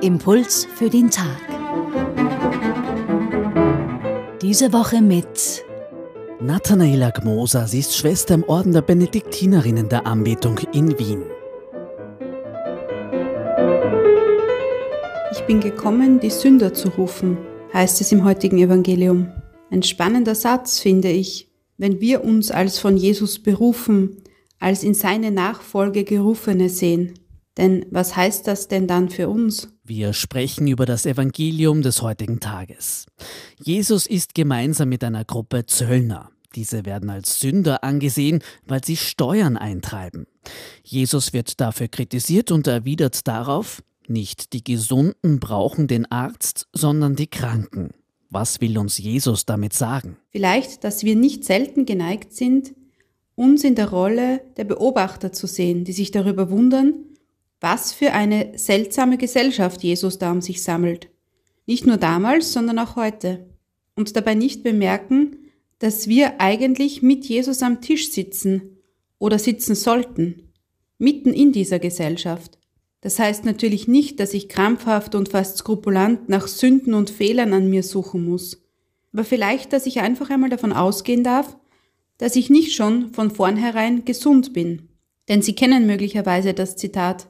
Impuls für den Tag. Diese Woche mit Nathanaela Gmoser, sie ist Schwester im Orden der Benediktinerinnen der Anbetung in Wien. Ich bin gekommen, die Sünder zu rufen, heißt es im heutigen Evangelium. Ein spannender Satz, finde ich, wenn wir uns als von Jesus berufen, als in seine Nachfolge gerufene sehen. Denn was heißt das denn dann für uns? Wir sprechen über das Evangelium des heutigen Tages. Jesus ist gemeinsam mit einer Gruppe Zöllner. Diese werden als Sünder angesehen, weil sie Steuern eintreiben. Jesus wird dafür kritisiert und erwidert darauf, nicht die Gesunden brauchen den Arzt, sondern die Kranken. Was will uns Jesus damit sagen? Vielleicht, dass wir nicht selten geneigt sind, uns in der Rolle der Beobachter zu sehen, die sich darüber wundern, was für eine seltsame Gesellschaft Jesus da um sich sammelt. Nicht nur damals, sondern auch heute. Und dabei nicht bemerken, dass wir eigentlich mit Jesus am Tisch sitzen oder sitzen sollten, mitten in dieser Gesellschaft. Das heißt natürlich nicht, dass ich krampfhaft und fast skrupulant nach Sünden und Fehlern an mir suchen muss, aber vielleicht, dass ich einfach einmal davon ausgehen darf, dass ich nicht schon von vornherein gesund bin. Denn Sie kennen möglicherweise das Zitat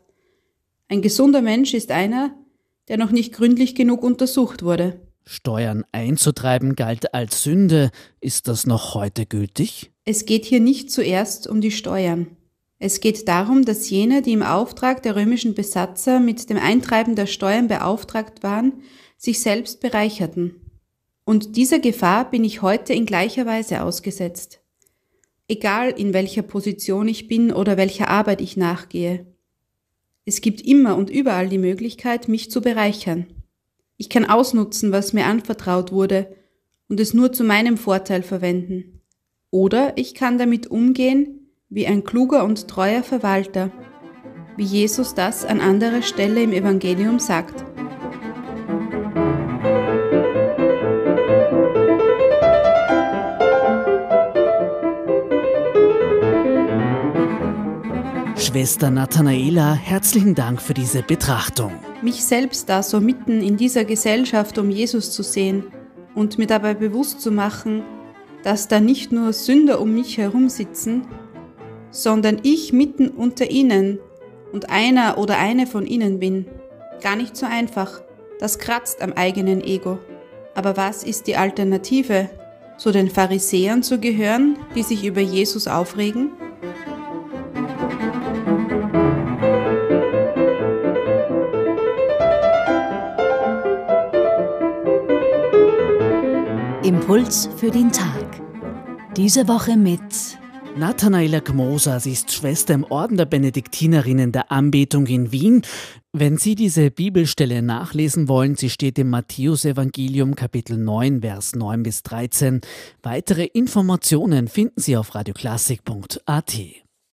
ein gesunder Mensch ist einer, der noch nicht gründlich genug untersucht wurde. Steuern einzutreiben galt als Sünde. Ist das noch heute gültig? Es geht hier nicht zuerst um die Steuern. Es geht darum, dass jene, die im Auftrag der römischen Besatzer mit dem Eintreiben der Steuern beauftragt waren, sich selbst bereicherten. Und dieser Gefahr bin ich heute in gleicher Weise ausgesetzt. Egal in welcher Position ich bin oder welcher Arbeit ich nachgehe. Es gibt immer und überall die Möglichkeit, mich zu bereichern. Ich kann ausnutzen, was mir anvertraut wurde und es nur zu meinem Vorteil verwenden. Oder ich kann damit umgehen wie ein kluger und treuer Verwalter, wie Jesus das an anderer Stelle im Evangelium sagt. Schwester Nathanaela, herzlichen Dank für diese Betrachtung. Mich selbst da so mitten in dieser Gesellschaft um Jesus zu sehen und mir dabei bewusst zu machen, dass da nicht nur Sünder um mich herum sitzen, sondern ich mitten unter ihnen und einer oder eine von ihnen bin. Gar nicht so einfach. Das kratzt am eigenen Ego. Aber was ist die Alternative? Zu den Pharisäern zu gehören, die sich über Jesus aufregen? Impuls für den Tag. Diese Woche mit Nathanaela Gmoser, sie ist Schwester im Orden der Benediktinerinnen der Anbetung in Wien. Wenn Sie diese Bibelstelle nachlesen wollen, sie steht im Matthäusevangelium Kapitel 9, Vers 9 bis 13. Weitere Informationen finden Sie auf radioklassik.at.